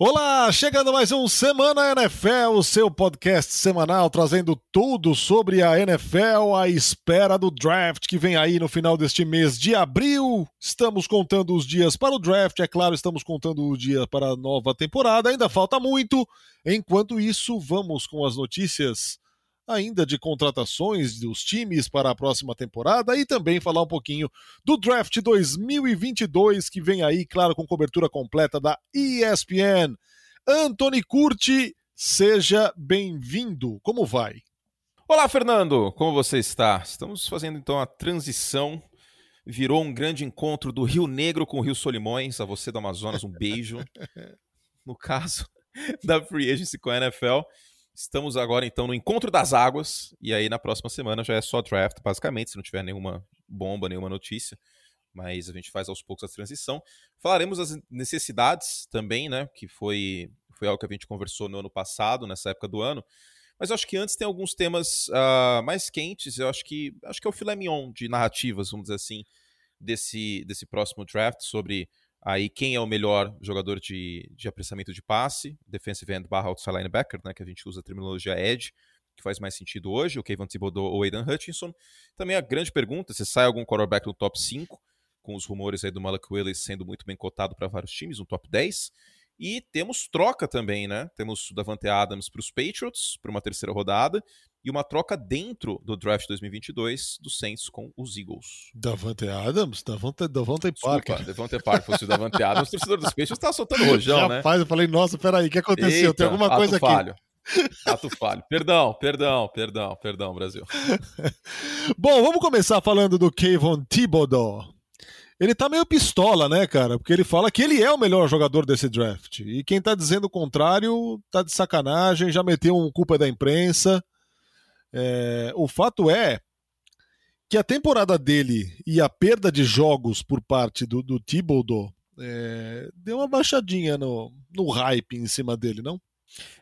Olá, chegando mais um Semana NFL, o seu podcast semanal trazendo tudo sobre a NFL, à espera do draft que vem aí no final deste mês de abril. Estamos contando os dias para o draft, é claro, estamos contando o dia para a nova temporada, ainda falta muito. Enquanto isso, vamos com as notícias ainda de contratações dos times para a próxima temporada e também falar um pouquinho do draft 2022 que vem aí, claro, com cobertura completa da ESPN. Anthony Curti, seja bem-vindo. Como vai? Olá, Fernando. Como você está? Estamos fazendo então a transição. Virou um grande encontro do Rio Negro com o Rio Solimões. A você do Amazonas, um beijo. No caso da Free Agency com a NFL. Estamos agora então no encontro das águas e aí na próxima semana já é só draft, basicamente, se não tiver nenhuma bomba, nenhuma notícia. Mas a gente faz aos poucos a transição. Falaremos das necessidades também, né? Que foi, foi algo que a gente conversou no ano passado, nessa época do ano. Mas eu acho que antes tem alguns temas uh, mais quentes. Eu acho que acho que é o filé mignon de narrativas, vamos dizer assim, desse, desse próximo draft sobre Aí quem é o melhor jogador de, de apressamento de passe? Defensive end barra outside linebacker, né, que a gente usa a terminologia edge, que faz mais sentido hoje, o Kevin Thibodeau ou Aidan Hutchinson. Também a grande pergunta, se sai algum quarterback no top 5, com os rumores aí do Malak Willis sendo muito bem cotado para vários times, no top 10. E temos troca também, né? Temos o Davante Adams para os Patriots, para uma terceira rodada, e uma troca dentro do draft 2022 do Saints com os Eagles. Davante Adams? Davante, Davante Parker. Davante Parker fosse o Davante Adams, o torcedor dos Patriots está soltando rojão, Rapaz, né? Rapaz, eu falei, nossa, peraí, o que aconteceu? Eita, Tem alguma coisa falho. aqui. Ato falho. Perdão, perdão, perdão, perdão, Brasil. Bom, vamos começar falando do Kayvon Thibodeau ele tá meio pistola, né, cara? Porque ele fala que ele é o melhor jogador desse draft. E quem tá dizendo o contrário tá de sacanagem, já meteu um culpa da imprensa. É, o fato é que a temporada dele e a perda de jogos por parte do, do Thibodeau é, deu uma baixadinha no, no hype em cima dele, não?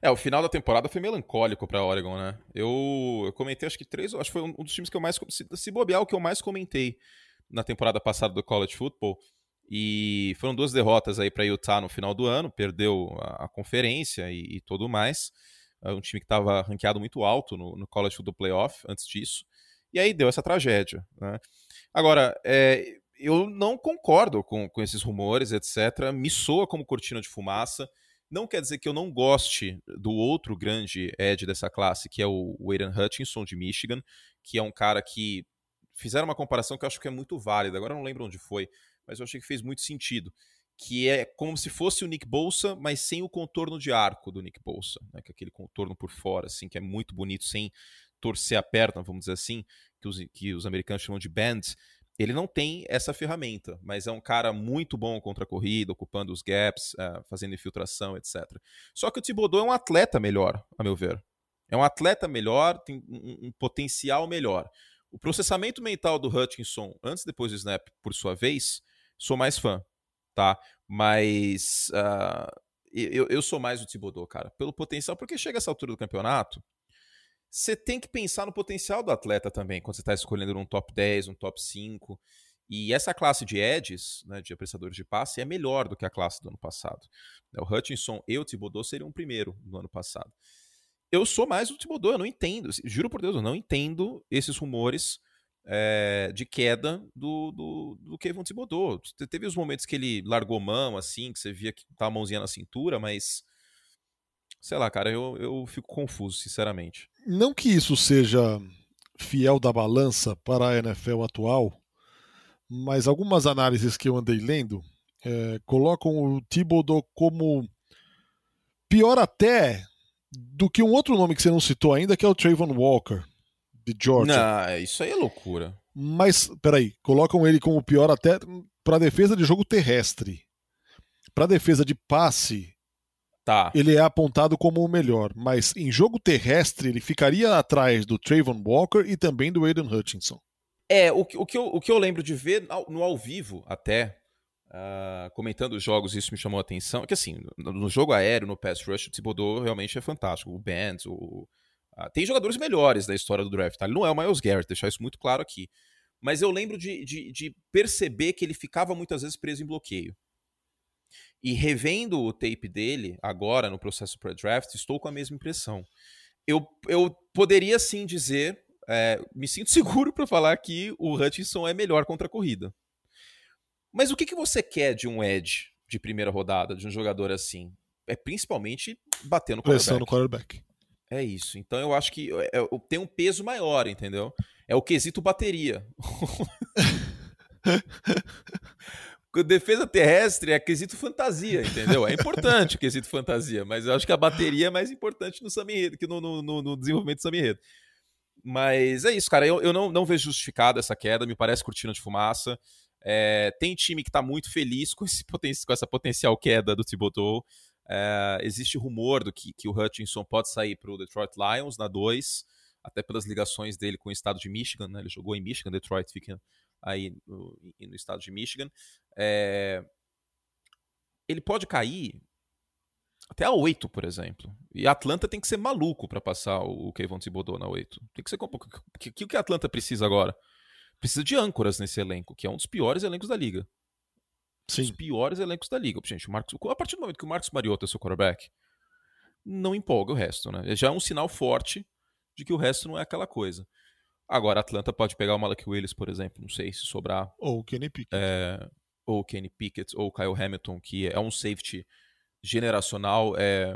É, o final da temporada foi melancólico para Oregon, né? Eu, eu comentei, acho que três, acho que foi um dos times que eu mais. Se, se bobear, o que eu mais comentei na temporada passada do college football. E foram duas derrotas aí para Utah no final do ano, perdeu a, a conferência e, e tudo mais. É um time que estava ranqueado muito alto no, no college football playoff antes disso. E aí deu essa tragédia. Né? Agora, é, eu não concordo com, com esses rumores, etc. Me soa como cortina de fumaça. Não quer dizer que eu não goste do outro grande edge dessa classe, que é o Aiden Hutchinson, de Michigan, que é um cara que fizeram uma comparação que eu acho que é muito válida. Agora eu não lembro onde foi, mas eu achei que fez muito sentido. Que é como se fosse o Nick Bolsa, mas sem o contorno de arco do Nick Bolsa, né? Que é aquele contorno por fora, assim, que é muito bonito, sem torcer a perna, vamos dizer assim, que os, que os americanos chamam de bands. Ele não tem essa ferramenta, mas é um cara muito bom contra a corrida, ocupando os gaps, uh, fazendo infiltração, etc. Só que o Thibodeau é um atleta melhor, a meu ver. É um atleta melhor, tem um, um potencial melhor. O processamento mental do Hutchinson antes e depois do snap, por sua vez, sou mais fã, tá? Mas uh, eu, eu sou mais o Thibodeau, cara, pelo potencial, porque chega essa altura do campeonato, você tem que pensar no potencial do atleta também, quando você está escolhendo um top 10, um top 5. E essa classe de edges, né, de apressadores de passe, é melhor do que a classe do ano passado. O Hutchinson e o Thibodeau seriam o primeiro no ano passado eu sou mais o Thibodeau, eu não entendo, juro por Deus, eu não entendo esses rumores é, de queda do, do, do Kevin Thibodeau. Teve os momentos que ele largou mão, assim, que você via que tá a mãozinha na cintura, mas sei lá, cara, eu, eu fico confuso, sinceramente. Não que isso seja fiel da balança para a NFL atual, mas algumas análises que eu andei lendo é, colocam o Thibodeau como pior até do que um outro nome que você não citou ainda, que é o Trayvon Walker, de Georgia. Não, isso aí é loucura. Mas, peraí, colocam ele como pior até para defesa de jogo terrestre. Para defesa de passe, tá. ele é apontado como o melhor. Mas em jogo terrestre, ele ficaria atrás do Trayvon Walker e também do Aiden Hutchinson. É, o, o, que eu, o que eu lembro de ver no ao vivo até, Uh, comentando os jogos, isso me chamou a atenção. Que assim, no, no, jogo aéreo, no pass rush, o Thibodeau realmente é fantástico. O Bands, o, uh, tem jogadores melhores da história do draft. Tá? Ele não é o Miles Garrett, deixar isso muito claro aqui. Mas eu lembro de, de, de, perceber que ele ficava muitas vezes preso em bloqueio. E revendo o tape dele, agora no processo pré-draft, estou com a mesma impressão. Eu, eu poderia sim dizer, é, me sinto seguro para falar que o Hutchinson é melhor contra a corrida. Mas o que, que você quer de um edge de primeira rodada, de um jogador assim? É principalmente bater no Pressão no quarterback. É isso. Então eu acho que é, é, tem um peso maior, entendeu? É o quesito bateria. defesa terrestre é quesito fantasia, entendeu? É importante o quesito fantasia, mas eu acho que a bateria é mais importante no Sammy que no, no, no, desenvolvimento do Sammy Mas é isso, cara. Eu, eu não, não vejo justificada essa queda, me parece cortina de fumaça. É, tem time que está muito feliz com, esse poten com essa potencial queda do Thibodeau. É, existe rumor do que, que o Hutchinson pode sair para o Detroit Lions na 2, até pelas ligações dele com o estado de Michigan. Né? Ele jogou em Michigan, Detroit fica aí no, no estado de Michigan. É, ele pode cair até a 8, por exemplo. E a Atlanta tem que ser maluco para passar o Kevin Thibodeau na 8. Tem que ser. O que, que, que a Atlanta precisa agora? Precisa de âncoras nesse elenco, que é um dos piores elencos da liga. Sim. Os piores elencos da liga. Gente, o Marcos, a partir do momento que o Marcos Mariota é seu quarterback, não empolga o resto, né? Já é um sinal forte de que o resto não é aquela coisa. Agora, a Atlanta pode pegar o Malak Willis, por exemplo, não sei se sobrar. Ou o Kenny Pickett. É, ou o Kenny Pickett, ou o Kyle Hamilton, que é um safety generacional. É,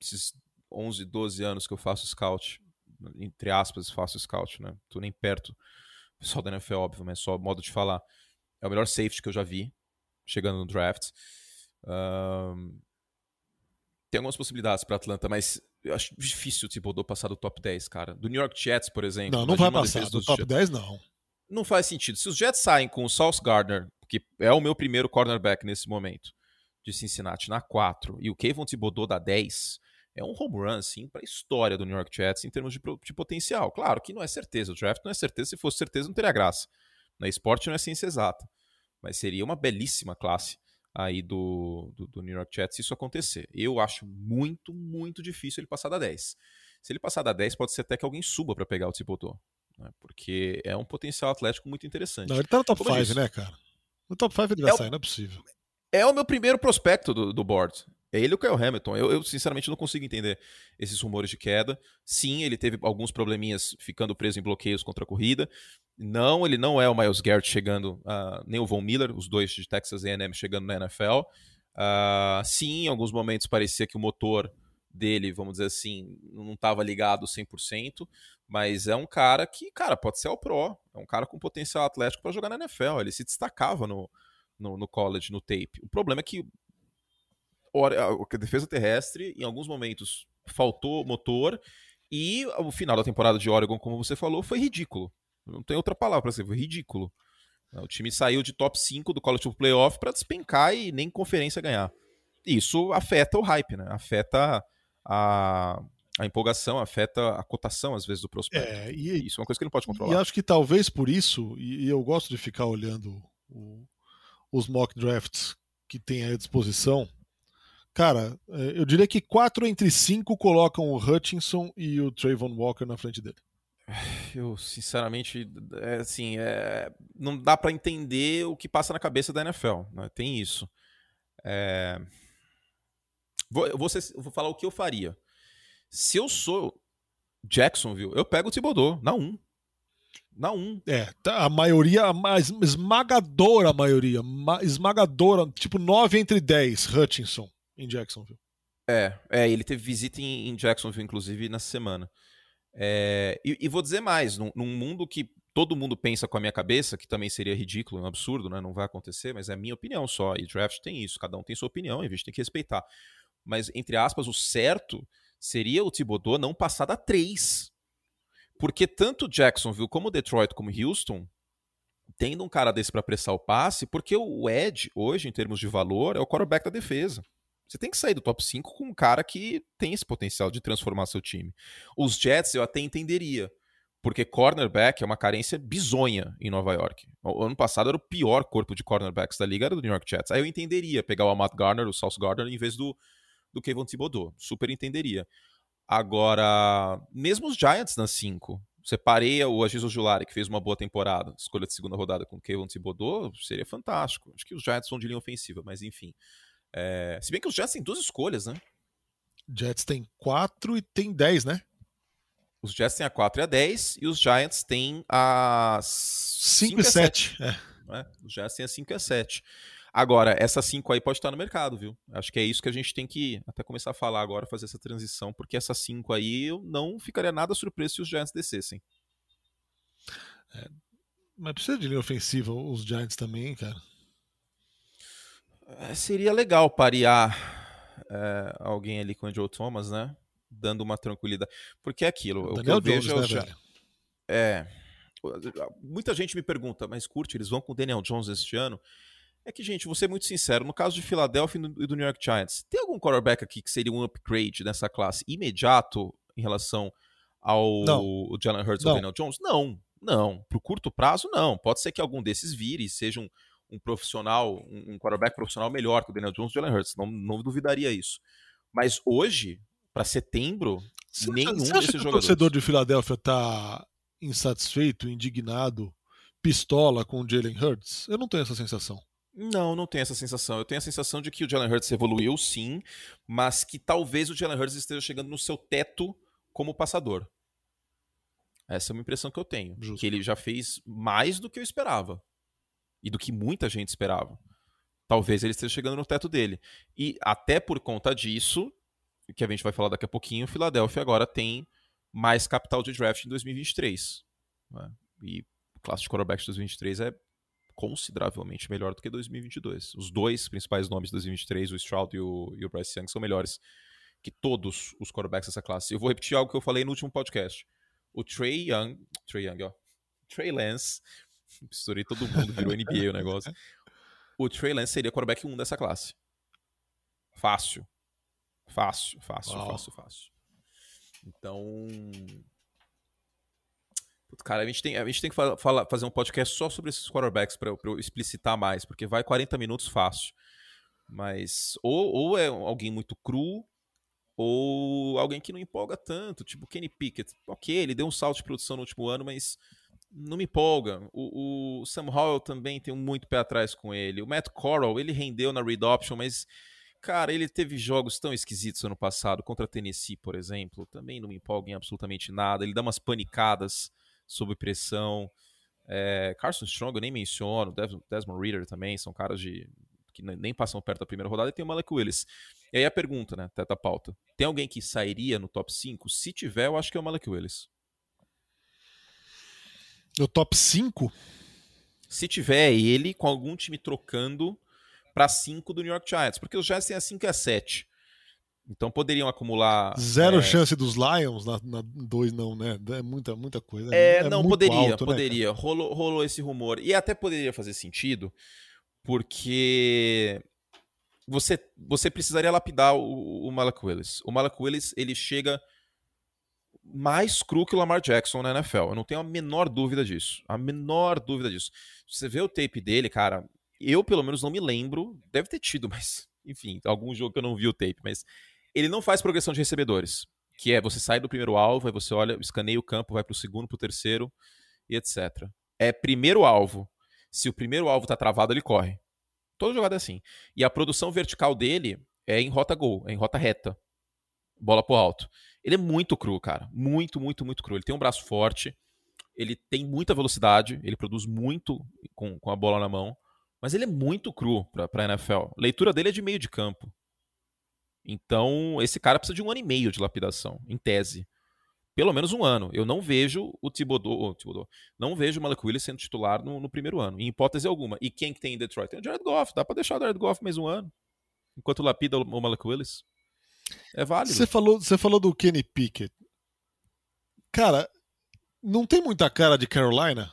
esses 11, 12 anos que eu faço scout, entre aspas, faço scout, né? Tô nem perto. Pessoal da NFL, óbvio, mas só modo de falar. É o melhor safety que eu já vi, chegando no draft. Um, tem algumas possibilidades para Atlanta, mas eu acho difícil o Thibodeau passar do top 10, cara. Do New York Jets, por exemplo. Não, não vai passar do top Jets. 10, não. Não faz sentido. Se os Jets saem com o Sauce Gardner, que é o meu primeiro cornerback nesse momento, de Cincinnati, na 4, e o Kevin Thibodeau da 10, é um home run, sim, para a história do New York Jets em termos de, de, potencial. Claro que não é certeza. O draft não é certeza. Se fosse certeza, não teria graça. Na esporte não é ciência exata. Mas seria uma belíssima classe aí do, do, do, New York Jets se isso acontecer. Eu acho muito, muito difícil ele passar da 10. Se ele passar da 10, pode ser até que alguém suba para pegar o Thibodeau. Né? Porque é um potencial atlético muito interessante. Não, ele tá no top 5, né, cara? No top 5 ele vai é sair, o... não é possível. É o meu primeiro prospecto do, do board. É ele ou o Kyle Hamilton. Eu, eu, sinceramente, não consigo entender esses rumores de queda. Sim, ele teve alguns probleminhas ficando preso em bloqueios contra a corrida. Não, ele não é o Miles Garrett chegando, uh, nem o Von Miller, os dois de Texas A&M chegando na NFL. Uh, ah, sim, em alguns momentos parecia que o motor dele, vamos dizer assim, não estava ligado 100%, mas é um cara que, cara, pode ser o pro, é um cara com potencial atlético para jogar na NFL, ele se destacava no, no, no, college, no tape. O problema é que a defesa terrestre, em alguns momentos, faltou motor, e o final da temporada de Oregon, como você falou, foi ridículo. Não tem outra palavra para dizer, foi ridículo. O time saiu de top 5 do College of Playoff para despencar e nem conferência ganhar. Isso afeta o hype, né? Afeta a, a empolgação, afeta a cotação, às vezes, do prospecto. É, e, isso é uma coisa que ele não pode controlar. E acho que talvez por isso, e, e eu gosto de ficar olhando o, os mock drafts que tem à disposição, cara, é, eu diria que quatro entre cinco colocam o Hutchinson e o Trayvon Walker na frente dele. Eu, sinceramente, é, assim, é, não dá para entender o que passa na cabeça da NFL. Né? Tem isso. É... Vou, vou, ser, vou, falar o que eu faria. Se eu sou Jacksonville, eu pego o Thibodeau na 1. Na 1. É, tá, a maioria, a mais esmagadora maioria, esmagadora, tipo 9 entre 10, Hutchinson em Jacksonville. É, é ele teve visita em, em Jacksonville, inclusive, na semana. É, e, e, vou dizer mais, num, num, mundo que todo mundo pensa com a minha cabeça, que também seria ridículo, um absurdo, né? não vai acontecer, mas é a minha opinião só. E draft tem isso, cada um tem sua opinião e a gente tem que respeitar. Mas, entre aspas, o certo seria o Thibodeau não passar da 3. Porque tanto Jacksonville como Detroit como Houston tendo um cara desse para pressar o passe, porque o Ed, hoje, em termos de valor, é o quarterback da defesa. Você tem que sair do top 5 com um cara que tem esse potencial de transformar seu time. Os Jets eu até entenderia, porque cornerback é uma carência bizonha em Nova York. O ano passado era o pior corpo de cornerbacks da liga, era do New York Jets. Aí eu entenderia pegar o Amat Garner, o Sauce Gardner, em vez do, do Kevin Thibodeau. Super entenderia. Agora, mesmo os Giants na 5, você pareia o Agiso Julari, que fez uma boa temporada, escolha de segunda rodada com o Kevin Thibodeau, seria fantástico. Acho que os Giants são de linha ofensiva, mas enfim. É, se bem que os Jets têm duas escolhas, né? Jets tem 4 e tem 10, né? Os Jets têm a 4 e a 10 e os Giants têm a 5 e 7. É. Né? Os Jets têm a 5 e a 7. Agora, essa 5 aí pode estar no mercado, viu? Acho que é isso que a gente tem que até começar a falar agora, fazer essa transição, porque essa 5 aí eu não ficaria nada surpreso se os Giants descessem. É, mas precisa de linha ofensiva os Giants também, cara. Seria legal parear é, alguém ali com o Joe Thomas, né? Dando uma tranquilidade. Porque é aquilo. O, o que eu Jones, vejo é, né, já... é. Muita gente me pergunta, mas curte, eles vão com o Daniel Jones este ano? É que, gente, vou ser muito sincero, no caso de Philadelphia e do New York Giants, tem algum quarterback aqui que seria um upgrade nessa classe imediato em relação ao não. Jalen Hurts ou Daniel Jones? Não, não. Pro curto prazo, não. Pode ser que algum desses vire e seja um, um profissional, um, um quarterback profissional melhor que o Daniel Jones e o Jalen Hurts. Não, não duvidaria isso. Mas hoje, para setembro, você nenhum você desses que jogadores. O torcedor de Filadélfia tá insatisfeito, indignado, pistola com o Jalen Hurts? Eu não tenho essa sensação. Não, não tenho essa sensação. Eu tenho a sensação de que o Jalen Hurts evoluiu, sim, mas que talvez o Jalen Hurts esteja chegando no seu teto como passador. Essa é uma impressão que eu tenho. Justo. Que ele já fez mais do que eu esperava. E do que muita gente esperava. Talvez ele esteja chegando no teto dele. E até por conta disso, que a gente vai falar daqui a pouquinho, o Philadelphia agora tem mais capital de draft em 2023. Né? E classe de quarterback de 2023 é consideravelmente melhor do que 2022. Os dois principais nomes de 2023, o Stroud e o, e o Bryce Young, são melhores que todos os quarterbacks dessa classe. Eu vou repetir algo que eu falei no último podcast. O Trey Young, Trey Young, ó, Trey Lance, misturei todo mundo, virou NBA o negócio. O Trey Lance seria quarterback 1 dessa classe. Fácil. Fácil, fácil, Uau. fácil, fácil. Então, Cara, a gente tem, a gente tem que fala, fazer um podcast só sobre esses quarterbacks para eu explicitar mais, porque vai 40 minutos fácil. Mas ou, ou é alguém muito cru, ou alguém que não empolga tanto, tipo Kenny Pickett. Ok, ele deu um salto de produção no último ano, mas não me empolga. O, o Sam Howell também tem muito pé atrás com ele. O Matt Corral, ele rendeu na read option, mas cara, ele teve jogos tão esquisitos ano passado, contra Tennessee, por exemplo. Também não me empolga em absolutamente nada. Ele dá umas panicadas sob pressão. É, Carson Strong eu nem menciono, Desmond Reader também, são caras de que nem passam perto da primeira rodada, e tem o Malek Willis. E aí a pergunta, né, teta pauta. Tem alguém que sairia no top 5? Se tiver, eu acho que é o Malek Willis. No top 5? Se tiver ele com algum time trocando para 5 do New York Giants, porque os Giants têm a 5 e a 7. Então poderiam acumular. Zero é... chance dos Lions na 2, não, né? É muita, muita coisa. É, é não, poderia, alto, né, poderia. Né, rolou, rolou esse rumor. E até poderia fazer sentido, porque você, você precisaria lapidar o, o Malak Willis. O Malak Willis, ele chega mais cru que o Lamar Jackson na NFL. Eu não tenho a menor dúvida disso. A menor dúvida disso. Você vê o tape dele, cara, eu pelo menos não me lembro. Deve ter tido, mas enfim, algum jogo que eu não vi o tape, mas ele não faz progressão de recebedores, que é você sai do primeiro alvo, aí você olha, escaneia o campo, vai para o segundo, para o terceiro e etc. É primeiro alvo. Se o primeiro alvo está travado, ele corre. Toda jogada é assim. E a produção vertical dele é em rota gol, é em rota reta. Bola pro alto. Ele é muito cru, cara. Muito, muito, muito cru. Ele tem um braço forte, ele tem muita velocidade, ele produz muito com, com a bola na mão, mas ele é muito cru pra, pra NFL. A leitura dele é de meio de campo. Então, esse cara precisa de um ano e meio de lapidação, em tese. Pelo menos um ano. Eu não vejo o Thibodeau, não vejo o Malek Willis sendo titular no, no, primeiro ano, em hipótese alguma. E quem que tem em Detroit? Tem o Jared Goff. Dá pra deixar o Jared Goff mais um ano, enquanto lapida o Malek Willis. É válido. Você falou, você falou do Kenny Pickett. Cara, não tem muita cara de Carolina?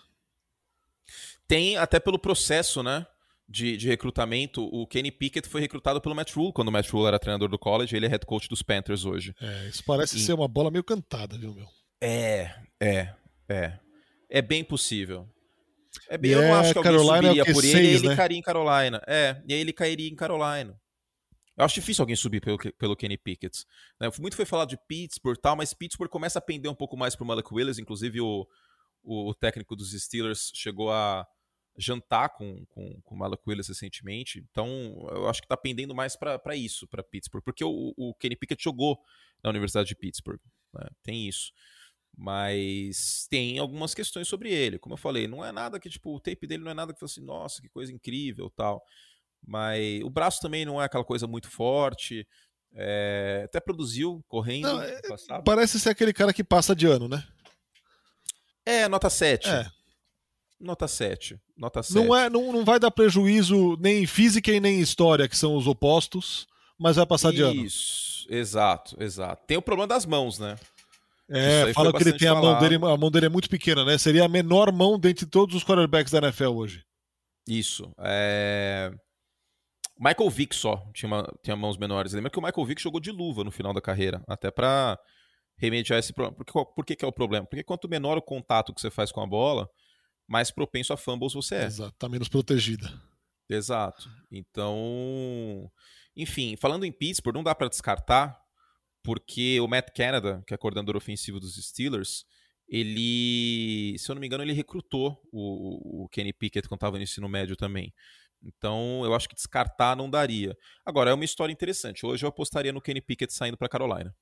Tem até pelo processo, né? de, de, recrutamento, o Kenny Pickett foi recrutado pelo Matt Rule quando o Matt Rule era treinador do college, ele é head coach dos Panthers hoje. É, isso parece e... ser uma bola meio cantada, viu, meu? É, é, é. É bem possível. É bem, eu não é, acho que alguém Carolina é subiria é por ele, seis, ele né? cairia em Carolina. É, e aí ele cairia em Carolina. Eu acho difícil alguém subir pelo, pelo Kenny Pickett. Né? Muito foi falado de Pittsburgh e tal, mas Pittsburgh começa a pender um pouco mais pro Malek Willis, inclusive o, o, técnico dos Steelers chegou a jantar com, com, com o Malak Willis recentemente, então eu acho que está pendendo mais para isso, para Pittsburgh, porque o, o Kenny Pickett jogou na Universidade de Pittsburgh, né? tem isso. Mas tem algumas questões sobre ele. Como eu falei, não é nada que, tipo, o tape dele não é nada que fosse, nossa, que coisa incrível tal. Mas o braço também não é aquela coisa muito forte. É, até produziu correndo. Não, é, parece ser aquele cara que passa de ano, né? É, nota 7. É. Nota 7. Nota 7. Não, é, não, não vai dar prejuízo nem em física e nem em história, que são os opostos, mas vai passar Isso, de ano. Isso, exato, exato. Tem o problema das mãos, né? É, fala que ele tem a mão dele, a mão dele é muito pequena, né? Seria a menor mão dentre todos os quarterbacks da NFL hoje. Isso. É... Michael Vick só tinha, tinha mãos menores. Lembra que o Michael Vick jogou de luva no final da carreira, até para remediar esse problema. Por, que, por que, que é o problema? Porque quanto menor o contato que você faz com a bola, mais propenso a fumbles você é. Exato, tá menos protegida. Exato. Então, enfim, falando em Pittsburgh, não dá para descartar porque o Matt Canada, que é coordenador ofensivo dos Steelers, ele, se eu não me engano, ele recrutou o, o Kenny Pickett quando estava no ensino médio também. Então, eu acho que descartar não daria. Agora, é uma história interessante. Hoje eu apostaria no Kenny Pickett saindo para Carolina.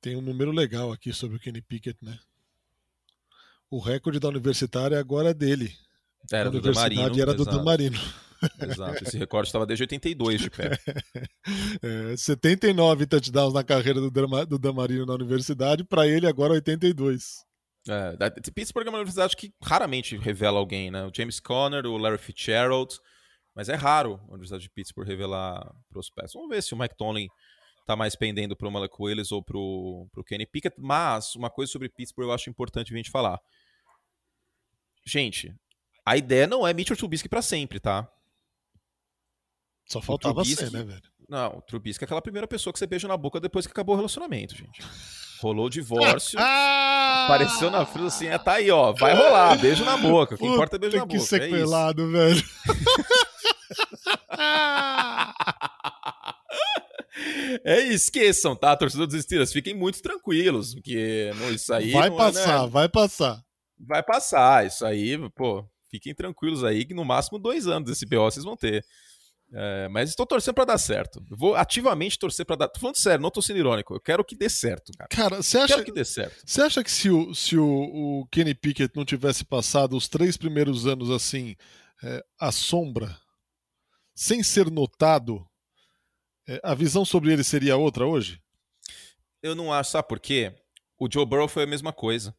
Tem um número legal aqui sobre o Kenny Pickett, né? O recorde da universitária agora é dele. Era a do Damarino. era do Damarino. Exato, esse recorde estava desde 82 de pé. É, 79 touchdowns na carreira do, do Damarino na universidade, para ele agora 82. É, Pittsburgh é uma universidade que raramente revela alguém, né? O James Conner, o Larry Fitzgerald, mas é raro a Universidade de Pittsburgh revelar prospectos. Vamos ver se o Mike Tomlin tá mais pendendo pro Malek Willis ou pro, pro Kenny Pickett, mas uma coisa sobre Pittsburgh eu acho importante a gente falar. Gente, a ideia não é Mitchell Trubisky para sempre, tá? Só faltava Trubisky, ser, né, velho? Não, o Trubisky é aquela primeira pessoa que você beija na boca depois que acabou o relacionamento, gente. Rolou o divórcio, apareceu na frente assim, é, tá aí, ó, vai rolar, beijo na boca. O que importa é beijo na boca. Que sequelado, é velho. É, esqueçam, tá? Torcedor dos Steelers, fiquem muito tranquilos, porque não, isso aí. Vai é, passar, é, né? vai passar. Vai passar, isso aí, pô, fiquem tranquilos aí, que no máximo dois anos esse BO vocês vão ter. É, mas estou torcendo para dar certo. Vou ativamente torcer para dar. Tô falando sério, não tô sendo irônico. Eu quero que dê certo, cara. Cara, você acha que dê certo? Você acha que se o, se o, o, Kenny Pickett não tivesse passado os três primeiros anos assim, é, à sombra, sem ser notado, é, a visão sobre ele seria outra hoje? Eu não acho, sabe por quê? O Joe Burrow foi a mesma coisa.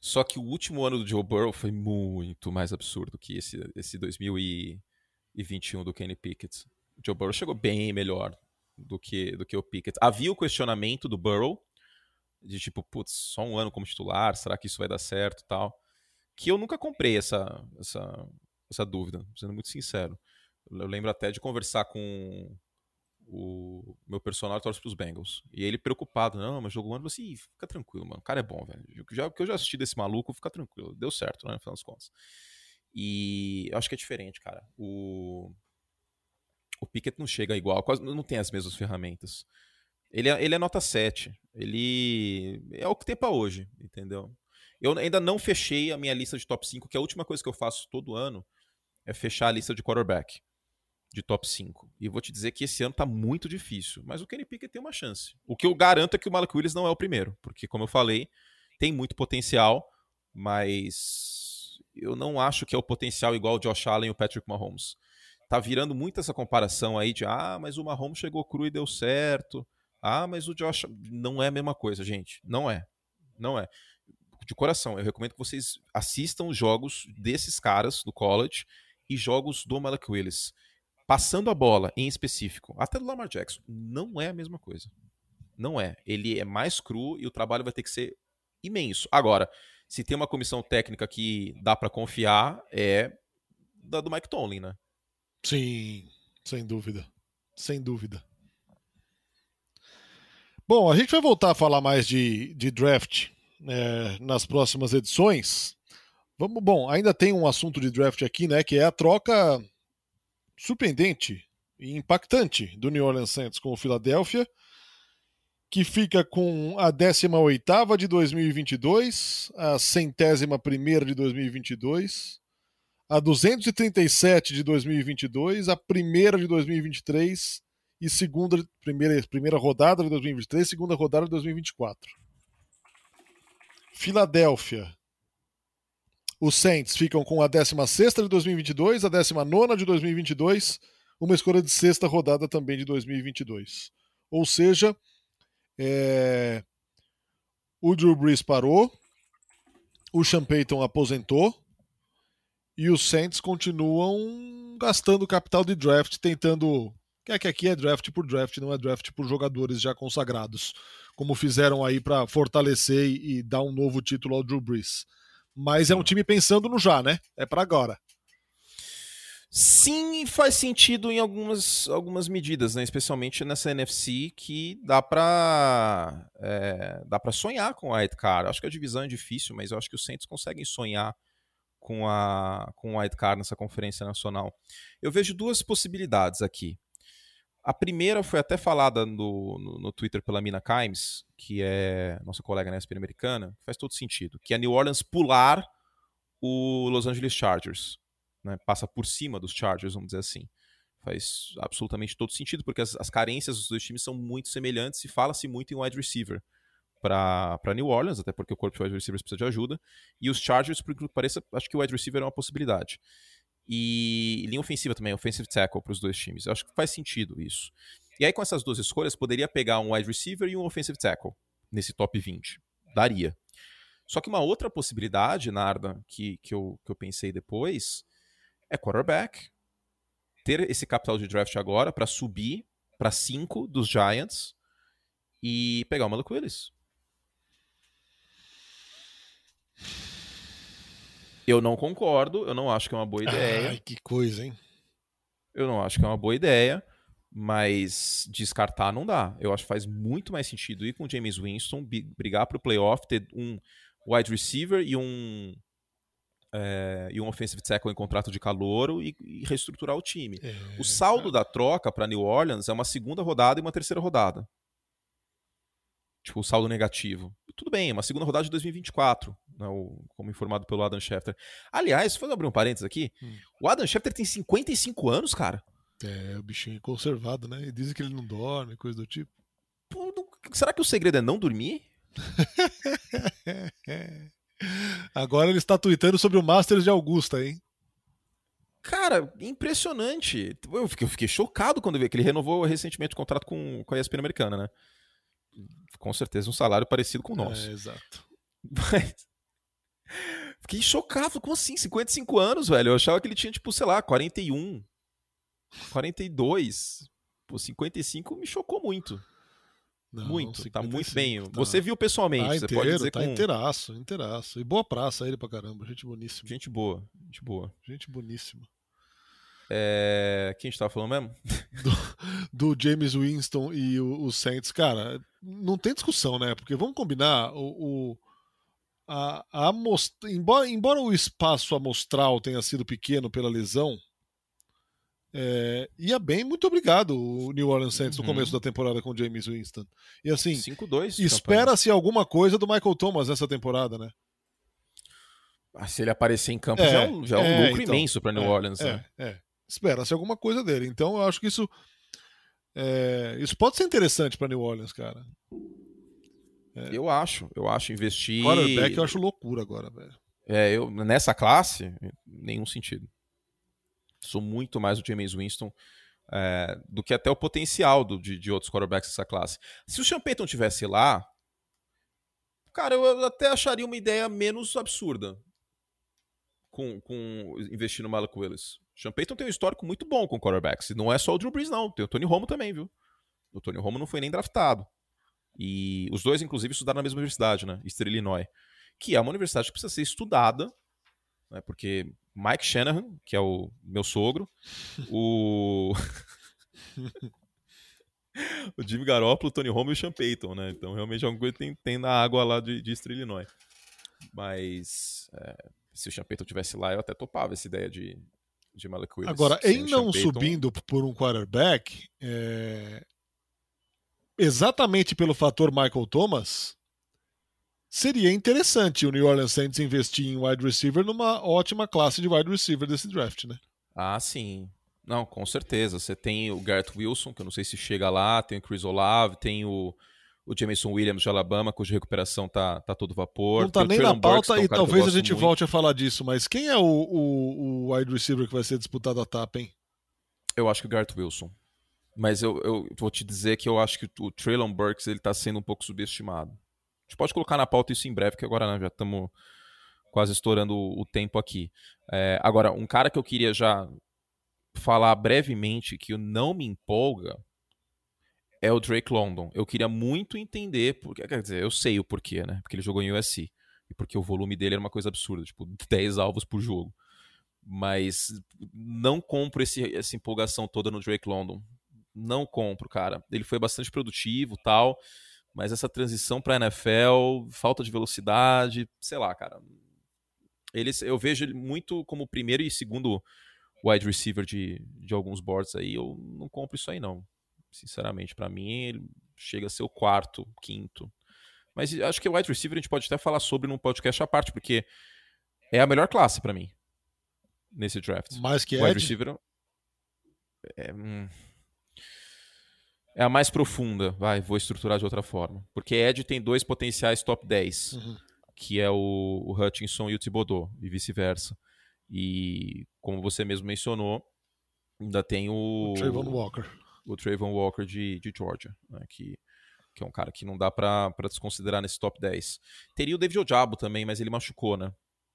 Só que o último ano do Joe Burrow foi muito mais absurdo que esse, esse 2000 e e 21 do Kenny Pickett. O Joe Burrow chegou bem melhor do que, do que o Pickett. Havia o questionamento do Burrow, de tipo, putz, só um ano como titular, será que isso vai dar certo tal? Que eu nunca comprei essa, essa, essa dúvida, sendo muito sincero. Eu lembro até de conversar com o meu personal torce pros Bengals. E ele preocupado, não, mas jogou um ano, assim, fica tranquilo, mano, o cara é bom, velho. Já, o que eu já assisti desse maluco, fica tranquilo. Deu certo, né, no final das contas. E eu acho que é diferente, cara. O, o Pickett não chega igual, quase não tem as mesmas ferramentas. Ele é, ele é nota 7. Ele é o que tem para hoje, entendeu? Eu ainda não fechei a minha lista de top 5, que a última coisa que eu faço todo ano é fechar a lista de quarterback de top 5. E vou te dizer que esse ano tá muito difícil, mas o Kenny Pickett tem uma chance. O que eu garanto é que o Malak Willis não é o primeiro, porque como eu falei, tem muito potencial, mas eu não acho que é o potencial igual o Josh Allen e o Patrick Mahomes. Tá virando muito essa comparação aí de ah, mas o Mahomes chegou cru e deu certo. Ah, mas o Josh não é a mesma coisa, gente. Não é. Não é. De coração, eu recomendo que vocês assistam jogos desses caras do college e jogos do Malak Willis. Passando a bola em específico, até do Lamar Jackson, não é a mesma coisa. Não é. Ele é mais cru e o trabalho vai ter que ser imenso. Agora, se tem uma comissão técnica que dá para confiar, é da do Mike Tomlin, né? Sim, sem dúvida. Sem dúvida. Bom, a gente vai voltar a falar mais de, de draft é, nas próximas edições. Vamos, bom, ainda tem um assunto de draft aqui, né? Que é a troca surpreendente e impactante do New Orleans Saints com o Philadelphia que fica com a 18ª de 2022, a centésima primeira de 2022, a 237 de 2022, a primeira de 2023 e segunda primeira, primeira rodada de 2023, segunda rodada de 2024. Filadélfia. Os Saints ficam com a 16 de 2022, a 19 de 2022, uma escolha de sexta rodada também de 2022. Ou seja, é... o Drew Brees parou, o Sean Payton aposentou, e os Saints continuam gastando capital de draft, tentando. É que aqui é draft por draft, não é draft por jogadores já consagrados, como fizeram aí para fortalecer e, dar um novo título ao Drew Brees. Mas é um time pensando no já, né? É para agora. Sim, faz sentido em algumas, algumas medidas, né? especialmente nessa NFC que dá para é, dá para sonhar com a Edcar. Acho que a divisão é difícil, mas eu acho que os Saints conseguem sonhar com a com o wildcard nessa conferência nacional. Eu vejo duas possibilidades aqui. A primeira foi até falada no, no, no Twitter pela Mina Kimes, que é nossa colega na ESPN americana, faz todo sentido, que é New Orleans pular o Los Angeles Chargers. Né? Passa por cima dos Chargers, vamos dizer assim. Faz absolutamente todo sentido, porque as, as carências dos dois times são muito semelhantes e fala-se muito em wide receiver para New Orleans, até porque o corpo de wide receivers precisa de ajuda. E os Chargers, por que pareça, acho que o wide receiver é uma possibilidade. E linha ofensiva também, offensive tackle para os dois times. Eu acho que faz sentido isso. E aí, com essas duas escolhas, poderia pegar um wide receiver e um offensive tackle nesse top 20. Daria. Só que uma outra possibilidade, Narda, que, que, eu, que eu pensei depois, é quarterback. Ter esse capital de draft agora para subir para 5 dos Giants e pegar o Malik Willis. Eu não concordo, eu não acho que é uma boa ideia. Ai, que coisa, hein? Eu não acho que é uma boa ideia, mas descartar não dá. Eu acho que faz muito mais sentido ir com o James Winston, brigar para o playoff, ter um wide receiver e um é, e um offensive tackle em contrato de calouro e, e reestruturar o time. É, o saldo da troca para New Orleans é uma segunda rodada e uma terceira rodada. Tipo, o saldo negativo. Tudo bem, é uma segunda rodada de 2024 né, o, como informado pelo Adam Schefter. Aliás, vou abrir um parênteses aqui, hum. o Adam Schefter tem 55 anos, cara. É, o bichinho é conservado, né? E dizem que ele não dorme, coisa do tipo. Pô, não, será que o segredo é não dormir? Agora ele está tweetando sobre o Masters de Augusta, hein? Cara, impressionante. Eu fiquei, eu fiquei, chocado quando vi que ele renovou recentemente o contrato com, com a ESPN americana, né? Com certeza um salário parecido com o nosso. É, exato. Mas, Fiquei chocado. Como assim? 55 anos, velho. Eu achava que ele tinha, tipo, sei lá, 41, 42. Pô, 55 me chocou muito. Não, muito, tá muito bem. Tá. Você viu pessoalmente, tá você inteiro, pode dizer tá com... inteiraço, inteiraço. E boa praça ele pra caramba, gente boníssima. Gente boa, gente boa. Gente boníssima. É... Quem a gente tava falando mesmo? Do, do James Winston e o, o, Saints. Cara, não tem discussão, né? Porque vamos combinar, o, o a, a embora, embora o espaço amostral tenha sido pequeno pela lesão, é, ia bem, muito obrigado o New Orleans Saints uhum. no começo da temporada com o James Winston. E assim, espera-se alguma coisa do Michael Thomas nessa temporada, né? Ah, se ele aparecer em campo, é, já é um, já é um é, lucro então, imenso para New é, Orleans. É, né? é. Espera-se alguma coisa dele. Então eu acho que isso, é, isso pode ser interessante para New Orleans, cara. É. Eu acho, eu acho investir. Quarterback eu acho loucura agora, velho. É, eu nessa classe, nenhum sentido. Sou muito mais o James Winston é, do que até o potencial do, de, de, outros quarterbacks dessa classe. Se o Sean Payton tivesse lá, cara, eu até acharia uma ideia menos absurda com, com investir no Malak Willis. Sean Payton tem um histórico muito bom com quarterbacks. E não é só o Drew Brees, não. Tem o Tony Romo também, viu? O Tony Romo não foi nem draftado. E os dois, inclusive, estudaram na mesma universidade, né? Eastern Illinois. Que é uma universidade que precisa ser estudada, né? Porque Mike Shanahan, que é o meu sogro, o. o Jimmy Garoppolo, o Tony Romo e o Sean Payton, né? Então, realmente, alguma coisa tem, tem na água lá de, de Illinois. Mas, é, se o Sean Payton tivesse lá, eu até topava essa ideia de, de Malik Willis. Agora, em não subindo por um quarterback, é, exatamente pelo fator Michael Thomas, seria interessante o New Orleans Saints investir em wide receiver numa ótima classe de wide receiver desse draft, né? Ah, sim. Não, com certeza. Você tem o Garrett Wilson, que eu não sei se chega lá, tem o Chris Olave, tem o, o Jameson Williams de Alabama, cuja recuperação tá, tá todo vapor. Não tá nem na pauta Burks, é e talvez a gente muito. volte a falar disso, mas quem é o, o, o, wide receiver que vai ser disputado a tapa, hein? Eu acho que o Garrett Wilson. Mas eu, eu vou te dizer que eu acho que o Traylon Burks ele tá sendo um pouco subestimado. Gente pode colocar na pauta isso em breve, que agora né, já estamos quase estourando o, o tempo aqui. É, agora, um cara que eu queria já falar brevemente que não me empolga é o Drake London. Eu queria muito entender, porque, quer dizer, eu sei o porquê, né? Porque ele jogou em USC. E porque o volume dele era uma coisa absurda, tipo, 10 alvos por jogo. Mas não compro esse, essa empolgação toda no Drake London. Não compro, cara. Ele foi bastante produtivo tal, mas essa transição para NFL, falta de velocidade, sei lá, cara. Ele, eu vejo ele muito como primeiro e segundo wide receiver de, de alguns boards aí. Eu não compro isso aí, não. Sinceramente, para mim, ele chega a ser o quarto, quinto. Mas acho que o wide receiver a gente pode até falar sobre num podcast à parte, porque é a melhor classe para mim nesse draft. Mais que wide receiver é, hum, é, a mais profunda, vai, vou estruturar de outra forma. Porque Ed tem dois potenciais top 10, uhum. que é o, o, Hutchinson e o Thibodeau, e vice-versa. E como você mesmo mencionou, ainda tem o, o Trayvon Walker o Trayvon Walker de, de Georgia, né, que, que é um cara que não dá para desconsiderar nesse top 10. Teria o David Ojabo também, mas ele machucou, né?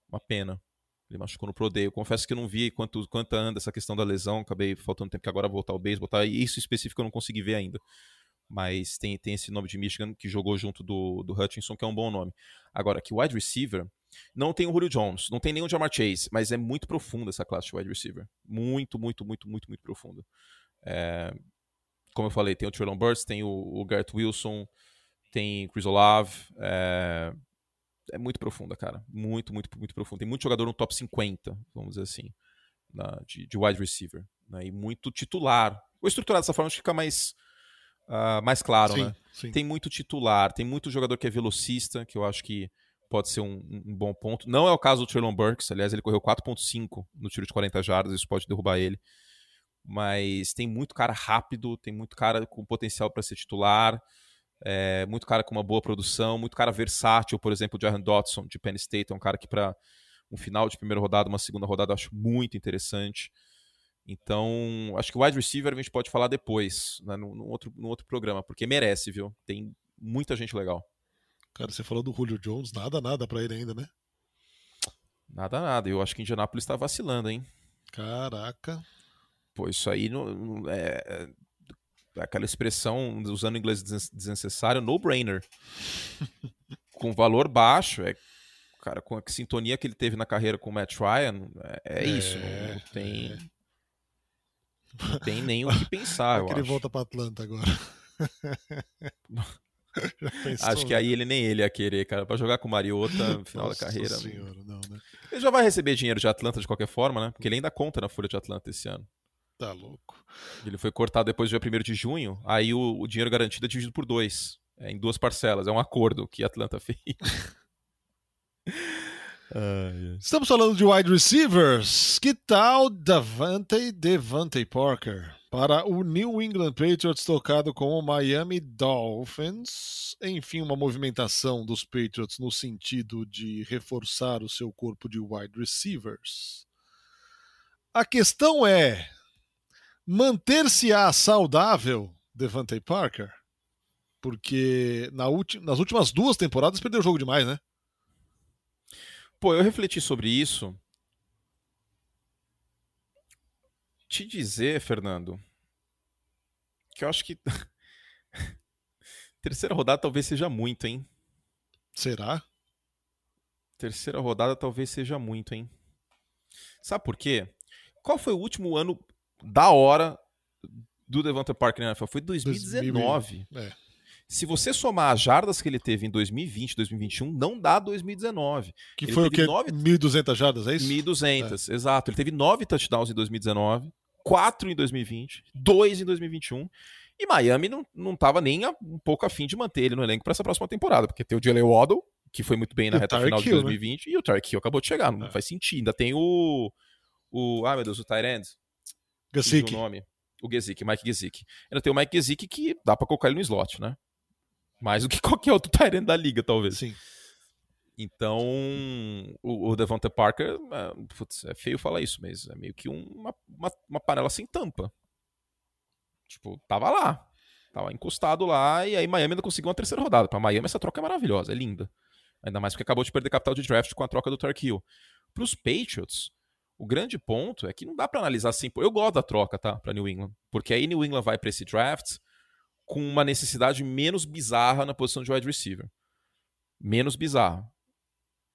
Uma pena. Ele machucou no Pro Day. Eu confesso que eu não vi quanto, quanto anda essa questão da lesão. Acabei faltando tempo que agora voltar ao beisebol. Tá? E isso específico eu não consegui ver ainda. Mas tem, tem esse nome de Michigan que jogou junto do, do Hutchinson, que é um bom nome. Agora, que wide receiver, não tem o Julio Jones, não tem nenhum Jamar Chase, mas é muito profunda essa classe de wide receiver. Muito, muito, muito, muito, muito profunda. É, como eu falei, tem o Traylon Burst, tem o, o Garrett Wilson, tem Chris Olave. É, é muito profunda, cara. Muito, muito, muito profunda. Tem muito jogador no top 50, vamos dizer assim, na, de, de, wide receiver. Né? E muito titular. Vou estruturar dessa forma, acho que fica mais, uh, mais claro, sim, né? Sim. Tem muito titular, tem muito jogador que é velocista, que eu acho que pode ser um, um bom ponto. Não é o caso do Traylon Burks, aliás, ele correu 4.5 no tiro de 40 jardas, isso pode derrubar ele mas tem muito cara rápido, tem muito cara com potencial para ser titular, é, muito cara com uma boa produção, muito cara versátil, por exemplo, o Jahan Dotson de Penn State, é um cara que para um final de primeira rodada, uma segunda rodada, eu acho muito interessante. Então, acho que o wide receiver a gente pode falar depois, né, no, no, outro, no outro programa, porque merece, viu? Tem muita gente legal. Cara, você falou do Julio Jones, nada, nada para ele ainda, né? Nada, nada. Eu acho que Indianapolis está vacilando, hein? Caraca. Pô, isso aí não, não é, é aquela expressão, usando inglês desnecessário, no-brainer. com valor baixo, é, cara, com a sintonia que ele teve na carreira com o Matt Ryan, é, é isso. Não, não tem. É. Não tem nem o que pensar. eu que ele volta para Atlanta agora. Acho que aí ele nem ele ia querer, cara, para jogar com o Mariota no final Nossa da carreira. Senhora, não, né? Ele já vai receber dinheiro de Atlanta de qualquer forma, né? Porque ele ainda conta na folha de Atlanta esse ano. Tá louco. Ele foi cortado depois do dia 1 de junho, aí o, o, dinheiro garantido é dividido por dois, é, em duas parcelas. É um acordo que Atlanta fez. Estamos falando de wide receivers. Que tal Davante Devante Parker? Para o New England Patriots tocado com o Miami Dolphins. Enfim, uma movimentação dos Patriots no sentido de reforçar o seu corpo de wide receivers. A questão é: Manter-se-á saudável Devante Parker? Porque na nas últimas duas temporadas perdeu o jogo demais, né? Pô, eu refleti sobre isso. Te dizer, Fernando, que eu acho que terceira rodada talvez seja muito, hein? Será? Terceira rodada talvez seja muito, hein? Sabe por quê? Qual foi o último ano da hora do Devonta Parker na NFL foi 2019. É. Se você somar as jardas que ele teve em 2020, 2021, não dá 2019. Que ele foi o quê? 9... 1.200 jardas, é isso? 1.200, é. exato. Ele teve nove touchdowns em 2019, quatro em 2020, dois em 2021. E Miami não, não tava nem a, um pouco afim de manter ele no elenco para essa próxima temporada, porque tem o Jalen Waddle, que foi muito bem na E o reta Tyreek final de Hill, né? 2020, e o Tarek Hill acabou de chegar, não É. faz sentido. Ainda tem o. o ah, meu Deus, o Tyrend. Gasicki. o nome. O Gesicki, Mike Gesicki. Ainda tem o Mike Gesicki que dá pra colocar ele no slot, né? Mais do que qualquer outro Tyrant da liga, talvez. Sim. Então, o, o Devonta Parker, é, putz, é feio falar isso, mas é meio que um- uma, uma, uma panela sem tampa. Tipo, tava lá. Tava encostado lá, e aí Miami ainda conseguiu uma terceira rodada. Pra Miami essa troca é maravilhosa, é linda. Ainda mais porque acabou de perder capital de draft com a troca do Tark Hill. Pros Patriots, o grande ponto é que não dá pra analisar assim. Eu gosto da troca, tá? Pra New England. Porque aí New England vai pra esse draft com uma necessidade menos bizarra na posição de wide receiver. Menos bizarra.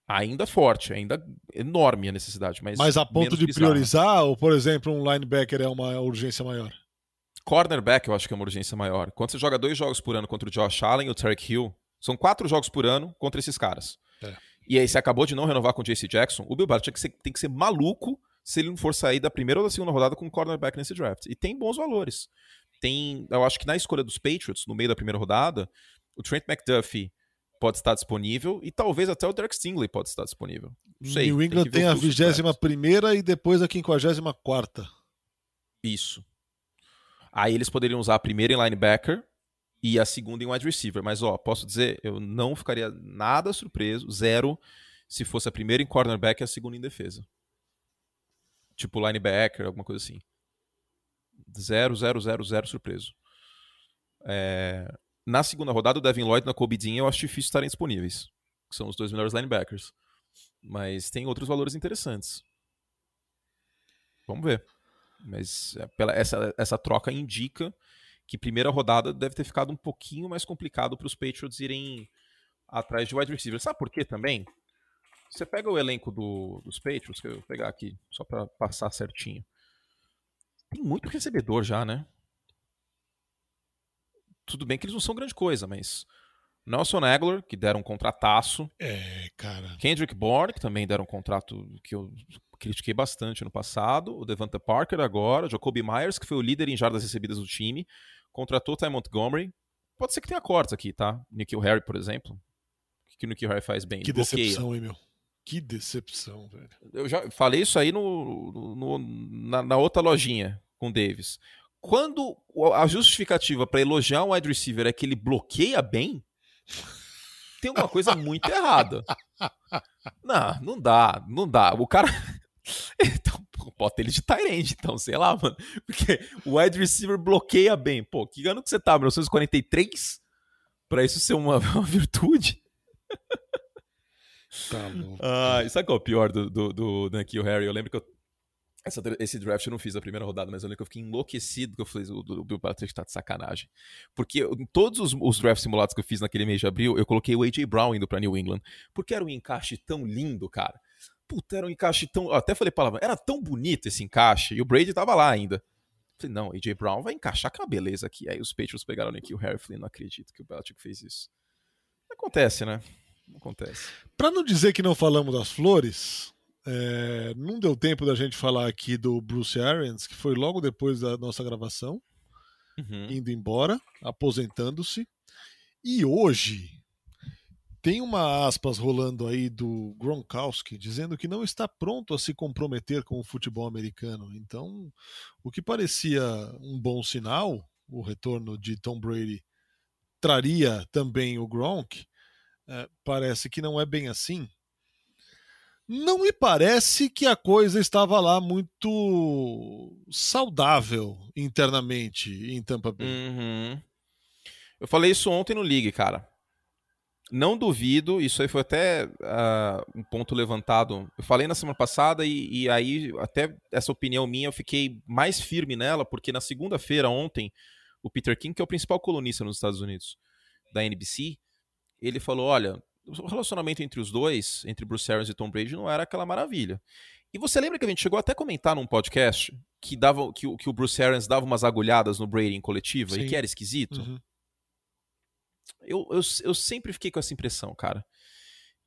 Ainda forte, ainda enorme a necessidade, mas. Mas a ponto de bizarra. priorizar, ou por exemplo, um linebacker é uma urgência maior? Cornerback, eu acho que é uma urgência maior. Quando você joga dois jogos por ano contra o Josh Allen e o Tarek Hill, são quatro jogos por ano contra esses caras. E aí você acabou de não renovar com o JC Jackson, o Bill Belichick tem que, ser, tem maluco se ele não for sair da primeira ou da segunda rodada com um cornerback nesse draft. E tem bons valores. Tem, eu acho que na escolha dos Patriots, no meio da primeira rodada, o Trent McDuffie pode estar disponível e talvez até o Derek Stingley pode estar disponível. Não sei. New England tem o a fluxo do vigésima draft. primeira e depois a quinquagésima quarta. Isso. Aí eles poderiam usar a primeira em linebacker e a segunda em wide receiver. Mas, ó, posso dizer, eu não ficaria nada surpreso, zero, se fosse a primeira em cornerback e a segunda em defesa. Tipo linebacker, alguma coisa assim. Zero, zero, zero, zero surpreso. É, Na segunda rodada, o Devin Lloyd na Kobe Dean eu acho difícil estarem disponíveis. Que são os dois melhores linebackers. Mas tem outros valores interessantes. Vamos ver. Mas é, pela, essa, essa troca indica que primeira rodada deve ter ficado um pouquinho mais complicado para os Patriots irem atrás de wide receiver. Sabe por quê também? Você pega o elenco do- dos Patriots, que eu vou pegar aqui só para passar certinho. Tem muito recebedor já, né? Tudo bem que eles não são grande coisa, mas Nelson Aguilar, que deram um contrataço, É, cara. Kendrick Bourne, que também deram um contrato que eu critiquei bastante no passado. O Devonta Parker agora. Jacoby Myers, que foi o líder em jardas recebidas do time. Contratou Ty Montgomery. Pode ser que tenha cortes aqui, tá? Nikhil Harry, por exemplo. O que o Nikhil Harry faz bem? Que bloqueia. decepção, hein, meu? Que decepção, velho. Eu já falei isso aí no, no- na, na outra lojinha com o Davis. Quando o- a justificativa para elogiar um wide receiver é que ele bloqueia bem, tem alguma coisa muito errada. Não, não dá, não dá. O cara. Então, bota ele de Tyrande, então, sei lá, mano. Porque o wide receiver bloqueia bem. Pô, que ano que você tá? 1943? Pra isso ser uma, uma virtude? Tá louco. Ah, sabe qual é o pior do, do, do Nikhil Harry? Eu lembro que eu, essa- esse draft eu não fiz a primeira rodada, mas eu lembro que eu fiquei enlouquecido que eu falei, o, o Bill Belichick tá de sacanagem. Porque em todos os, os drafts simulados que eu fiz naquele mês de abril, eu coloquei o A.J. Brown indo pra New England. Porque era um encaixe tão lindo, cara. Puta, era um encaixe tão... eu Até falei palavra, era tão bonito esse encaixe, e o Brady tava lá ainda. Falei, não, A.J. Brown vai encaixar com a beleza aqui. Aí os Patriots pegaram o Nikhil Harry, falei, não acredito que o Belichick fez isso. Acontece, né? Acontece. Pra não dizer que não falamos das flores, é, não deu tempo da gente falar aqui do Bruce Arians, que foi logo depois da nossa gravação, Uhum. indo embora, aposentando-se. E hoje tem uma aspas rolando aí do Gronkowski dizendo que não está pronto a se comprometer com o futebol americano. Então, o que parecia um bom sinal, o retorno de Tom Brady traria também o Gronk, é, parece que não é bem assim. Não me parece que a coisa estava lá muito saudável internamente em Tampa Bay. Uhum. Eu falei isso ontem no League, cara. Não duvido, isso aí foi até ah, um ponto levantado. Eu falei na semana passada e, e aí, até essa opinião minha, eu fiquei mais firme nela, porque na segunda-feira, ontem, o Peter King, que é o principal colunista nos Estados Unidos da NBC, ele falou: olha, o relacionamento entre os dois, entre Bruce Arians e Tom Brady, não era aquela maravilha. E você lembra que a gente chegou até a comentar num podcast que, dava, que, o- que o Bruce Arians dava umas agulhadas no Brady em coletiva Sim. e que era esquisito? Uhum. Eu, eu, eu sempre fiquei com essa impressão, cara.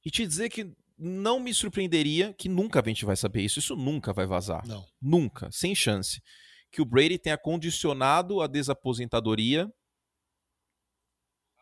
E te dizer que não me surpreenderia, que nunca a gente vai saber isso, isso nunca vai vazar. Não. Nunca, sem chance. Que o Brady tenha condicionado a desaposentadoria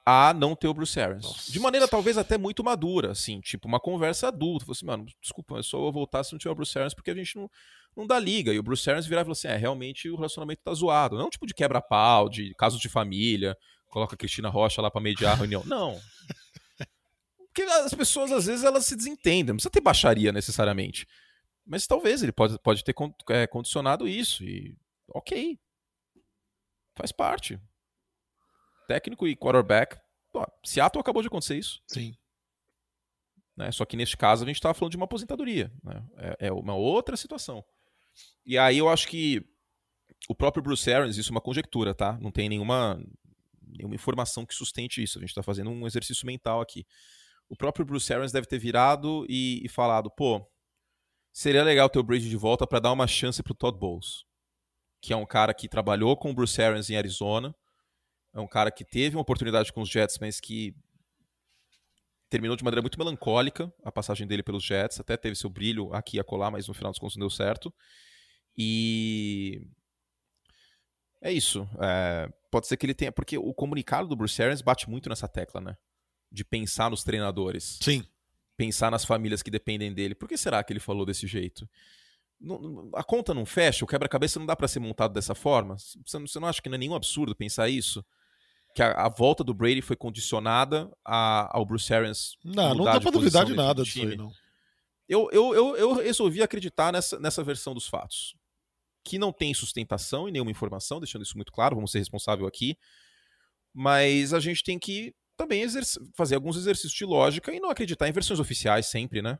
a não ter o Bruce Arians. Nossa. De maneira talvez até muito madura, assim, tipo uma conversa adulta. Falei assim, mano, desculpa, é só eu voltar se não tiver o Bruce Arians porque a gente não, não dá liga. E o Bruce Arians virava e falou assim: é, realmente o relacionamento tá zoado. Não tipo de quebra-pau, de casos de família, coloca a Cristina Rocha lá para mediar a reunião. Não. Porque as pessoas, às vezes, elas se desentendem. Não precisa ter baixaria necessariamente. Mas talvez ele pode, pode ter é, condicionado isso. E ok. Faz parte. Técnico e quarterback. Pô, Seattle acabou de acontecer isso. Sim. Né? Só que neste caso a gente estava falando de uma aposentadoria. Né? É, é, uma outra situação. E aí eu acho que o próprio Bruce Arians, isso é uma conjectura, tá? Não tem nenhuma, nenhuma informação que sustente isso. A gente está fazendo um exercício mental aqui. O próprio Bruce Arians deve ter virado e, e falado: pô, seria legal ter o Brady de volta para dar uma chance pro Todd Bowles, que é um cara que trabalhou com o Bruce Arians em Arizona, é um cara que teve uma oportunidade com os Jets, mas que terminou de maneira muito melancólica a passagem dele pelos Jets, até teve seu brilho aqui e acolá, mas no final dos contos não deu certo. E é isso. É, pode ser que ele tenha. Porque o comunicado do Bruce Arians bate muito nessa tecla, né? De pensar nos treinadores. Sim. Pensar nas famílias que dependem dele. Por que será que ele falou desse jeito? A conta não fecha, o quebra-cabeça não dá para ser montado dessa forma. Você não, você não acha que não é nenhum absurdo pensar isso? Que a, a volta do Brady foi condicionada a, ao Bruce Arians. Não, não dá pra duvidar de nada disso aí, não. Eu, eu, eu, eu resolvi acreditar nessa, nessa versão dos fatos que não tem sustentação e nenhuma informação, deixando isso muito claro, vamos ser responsável aqui. Mas a gente tem que também fazer alguns exercícios de lógica e não acreditar em versões oficiais sempre, né?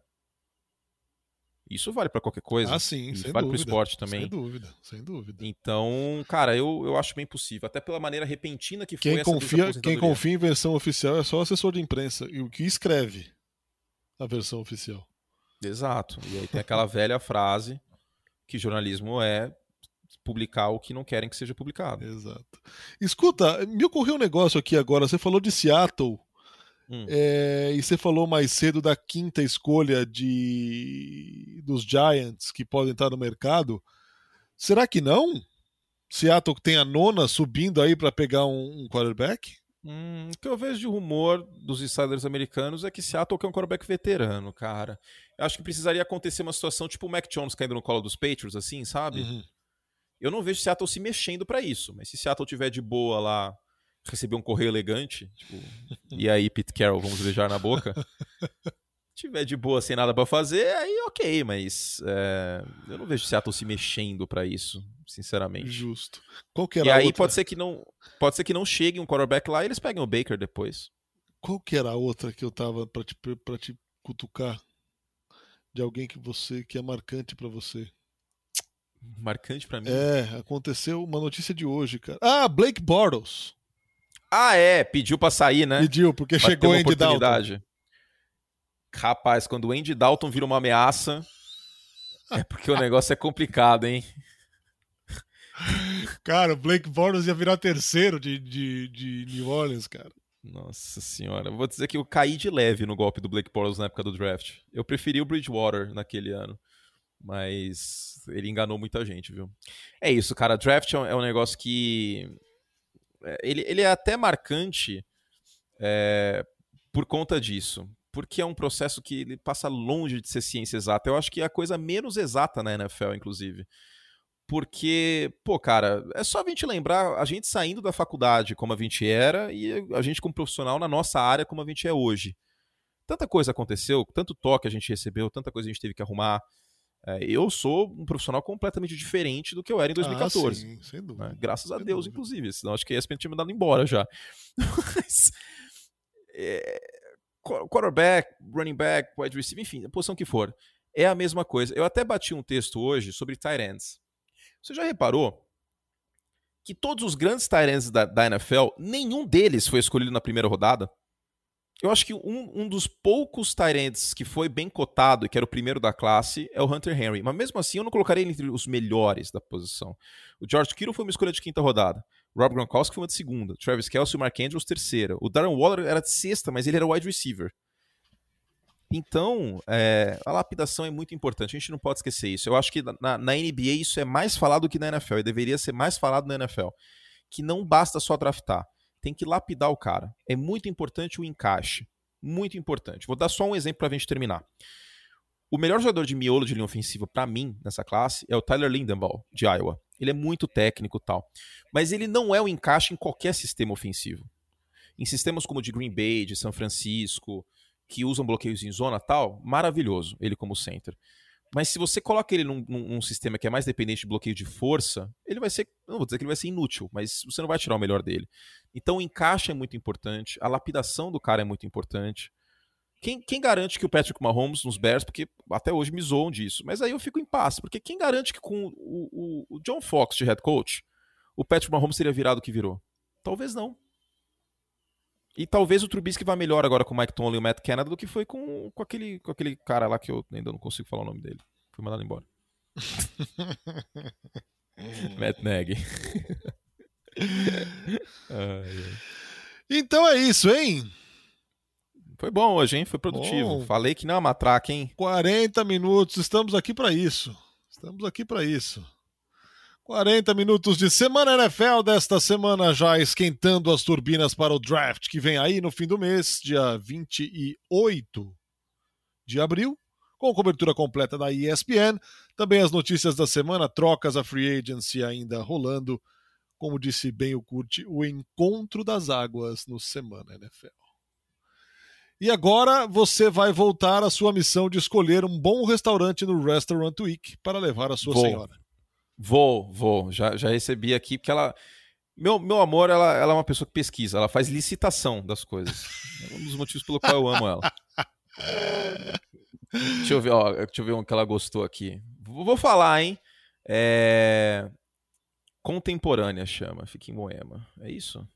Isso vale para qualquer coisa. Ah, sim, sem vale dúvida. pro esporte também. Sem dúvida, sem dúvida. Então, cara, eu, eu acho bem possível. Até pela maneira repentina que quem foi confia, essa Quem confia em versão oficial é só o assessor de imprensa. E o que escreve a versão oficial. Exato. E aí tem aquela velha frase que jornalismo é publicar o que não querem que seja publicado. Exato. Escuta, me ocorreu um negócio aqui agora. Você falou de Seattle. Hum. É, e você falou mais cedo da quinta escolha de dos Giants que podem estar no mercado. Será que não? Seattle tem a nona subindo aí para pegar um, um quarterback? Hum, o que eu vejo de rumor dos insiders americanos é que Seattle quer um quarterback veterano, cara. Eu acho que precisaria acontecer uma situação tipo o Mac Jones caindo no colo dos Patriots, assim, sabe? Uhum. Eu não vejo Seattle se mexendo para isso, mas se Seattle tiver de boa lá, receber um correio elegante, tipo, e aí Pete Carroll, vamos beijar na boca, tiver de boa sem nada para fazer, aí ok, mas é, eu não vejo Seattle se mexendo para isso, sinceramente. Justo. Qual que era e aí outra? pode ser que não, pode ser que não chegue um quarterback lá e eles peguem o Baker depois. Qual que era a outra que eu tava para te para te cutucar de alguém que você que é marcante para você? Marcante para mim. É, aconteceu uma notícia de hoje, cara. Ah, Blake Bortles. Ah, é, pediu para sair, né? Pediu, porque chegou Andy Dalton. Rapaz, quando o Andy Dalton vira uma ameaça, é porque o negócio é complicado, hein? Cara, o Blake Bortles ia virar terceiro de, de, de New Orleans, cara. Nossa senhora, vou dizer que eu caí de leve no golpe do Blake Bortles na época do draft. Eu preferi o Bridgewater naquele ano. Mas ele enganou muita gente, viu? É isso, cara. Draft é um negócio que. É, ele, ele é até marcante é, por conta disso. Porque é um processo que ele passa longe de ser ciência exata. Eu acho que é a coisa menos exata na NFL, inclusive. Porque, pô, cara, é só a gente lembrar a gente saindo da faculdade como a gente era e a gente como profissional na nossa área como a gente é hoje. Tanta coisa aconteceu, tanto toque a gente recebeu, tanta coisa a gente teve que arrumar. É, eu sou um profissional completamente diferente do que eu era em 2014. Ah, sim, sem dúvida. Né? Graças a sem Deus, dúvida. inclusive. Senão acho que a ESPN tinha mandado embora já. Mas, é, quarterback, running back, wide receiver, enfim, a posição que for. É a mesma coisa. Eu até bati um texto hoje sobre tight ends. Você já reparou que todos os grandes tight ends da, da NFL, nenhum deles foi escolhido na primeira rodada? Eu acho que um, um dos poucos Tyrants que foi bem cotado e que era o primeiro da classe é o Hunter Henry. Mas mesmo assim, eu não colocaria ele entre os melhores da posição. O George Kittle foi uma escolha de quinta rodada. Rob Gronkowski foi uma de segunda. Travis Kelce e o Mark Andrews, terceira. O Darren Waller era de sexta, mas ele era wide receiver. Então, é, a lapidação é muito importante. A gente não pode esquecer isso. Eu acho que na, na NBA isso é mais falado que na NFL. E deveria ser mais falado na NFL. Que não basta só draftar tem que lapidar o cara. É muito importante o encaixe. Muito importante. Vou dar só um exemplo para a gente terminar. O melhor jogador de miolo de linha ofensiva para mim nessa classe é o Tyler Lindenbaugh, de Iowa. Ele é muito técnico tal. Mas ele não é o encaixe em qualquer sistema ofensivo. Em sistemas como o de Green Bay, de São Francisco, que usam bloqueios em zona tal, maravilhoso ele como center. Mas se você coloca ele num, num, num, sistema que é mais dependente de bloqueio de força, ele vai ser. Não vou dizer que ele vai ser inútil, mas você não vai tirar o melhor dele. Então o encaixe é muito importante, a lapidação do cara é muito importante. Quem, quem garante que o Patrick Mahomes nos Bears, porque até hoje me zoam disso, mas aí eu fico em paz, porque quem garante que com o, o, o John Fox de head coach, o Patrick Mahomes teria virado o que virou? Talvez não. E talvez o Trubisky vá melhor agora com o Mike Tomlin e o Matt Canada do que foi com, com, aquele, com aquele cara lá que eu ainda não consigo falar o nome dele. Fui mandado embora. Matt Nagy. então é isso, hein? Foi bom hoje, hein? Foi produtivo. Bom, Falei que não é uma matraca, hein? 40 minutos, estamos aqui para isso. Estamos aqui para isso. 40 minutos de semana NFL desta semana já esquentando as turbinas para o draft que vem aí no fim do mês, dia 28 de abril, com cobertura completa da ESPN. Também as notícias da semana, trocas a free agency ainda rolando. Como disse bem o Curti, o encontro das águas no Semana NFL. E agora você vai voltar à sua missão de escolher um bom restaurante no Restaurant Week para levar a sua Vou. senhora. Vou, vou. Já, já recebi aqui, porque ela. Meu, meu amor, ela, ela é uma pessoa que pesquisa, ela faz licitação das coisas. É um dos motivos pelo qual eu amo ela. deixa eu ver, ó, deixa eu ver um que ela gostou aqui. Vou falar, hein? É... Contemporânea chama, fica em Moema. É isso?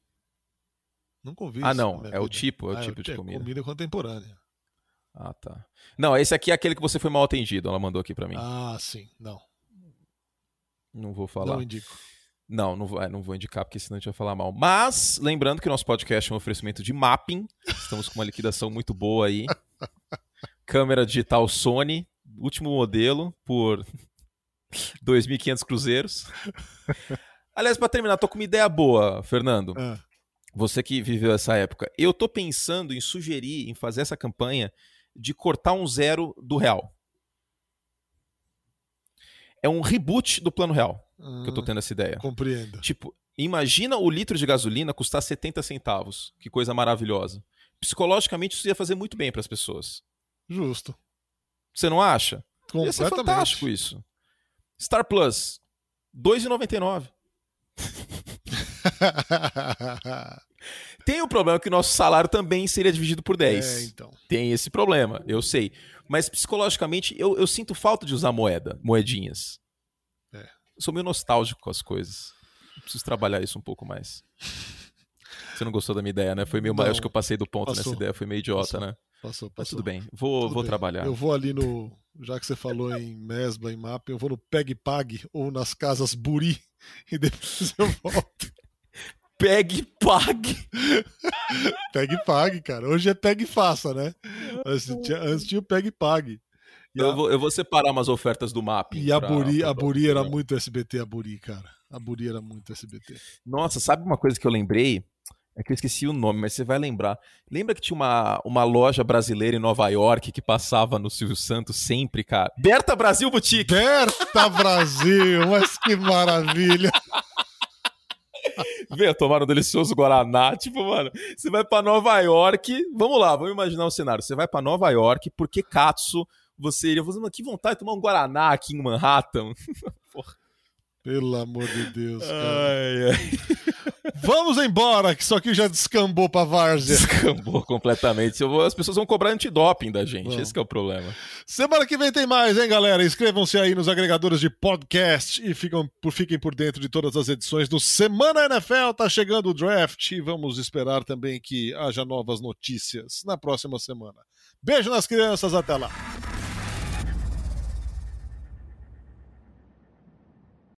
Nunca ouvi Ah, não. É o vida. tipo, é o Ah, tipo de é comida. Comida contemporânea. Ah, tá. Não, esse aqui é aquele que você foi mal atendido. Ela mandou aqui pra mim. Ah, sim. Não. Não vou falar. Não indico. Não, não vou, é, não vou indicar, porque senão a gente vai falar mal. Mas, lembrando que o nosso podcast é um oferecimento de mapping. Estamos com uma liquidação muito boa aí. Câmera digital Sony, último modelo, por 2.500 cruzeiros. Aliás, para terminar, tô com uma ideia boa, Fernando. Ah, Você que viveu essa época. Eu tô pensando em sugerir, em fazer essa campanha de cortar um zero do real. É um reboot do plano real que eu tô ah, tendo essa ideia. Compreendo. Tipo, imagina o litro de gasolina custar 70 centavos. Que coisa maravilhosa. Psicologicamente, isso ia fazer muito bem para as pessoas. Justo. Você não acha? Ia ser fantástico isso. Star Plus, 2,99. Tem o problema que o nosso salário também seria dividido por 10. é, então. Tem esse problema, eu sei. Mas psicologicamente, eu, eu sinto falta de usar moeda, moedinhas. É. Eu sou meio nostálgico com as coisas. Preciso trabalhar isso um pouco mais. Você não gostou da minha ideia, né? Foi meio. Não. Acho que eu passei do ponto Passou. nessa ideia, foi meio idiota, Passou. né? Passou, Mas passou. tudo bem, vou, Tudo vou bem. trabalhar. Eu vou ali no. Já que você falou em Mesbla, em Map, eu vou no Peg Pag ou nas casas Buri e depois eu volto. Pegue e pague. Peg Pag, cara. Hoje é Peg e Faça, né? Antes tinha, antes tinha o Peg Pag. E a, Eu vou, eu vou separar umas ofertas do MAP. e a pra- Buri, pra- a Buri era muito SBT, a Buri, cara. A Buri era muito SBT. Nossa, sabe uma coisa que eu lembrei? É que eu esqueci o nome, mas você vai lembrar. Lembra que tinha uma, uma loja brasileira em Nova York que passava no Silvio Santos sempre, cara? Berta Brasil Boutique! Berta Brasil, mas que maravilha. Veio tomar um delicioso Guaraná. Tipo, mano, você vai pra Nova York. Vamos lá, vamos imaginar um cenário. Você vai pra Nova York, por que Katsu você iria fazer, mano, que vontade de tomar um Guaraná aqui em Manhattan? Pelo amor de Deus, cara. Ai, ai. Vamos embora, que isso aqui já descambou pra várzea. Descambou completamente. As pessoas vão cobrar antidoping da gente. Vão. Esse que é o problema. Semana que vem tem mais, hein, galera? Inscrevam-se aí nos agregadores de podcast e ficam por, fiquem por dentro de todas as edições do Semana NFL. Tá chegando o draft e vamos esperar também que haja novas notícias na próxima semana. Beijo nas crianças, até lá.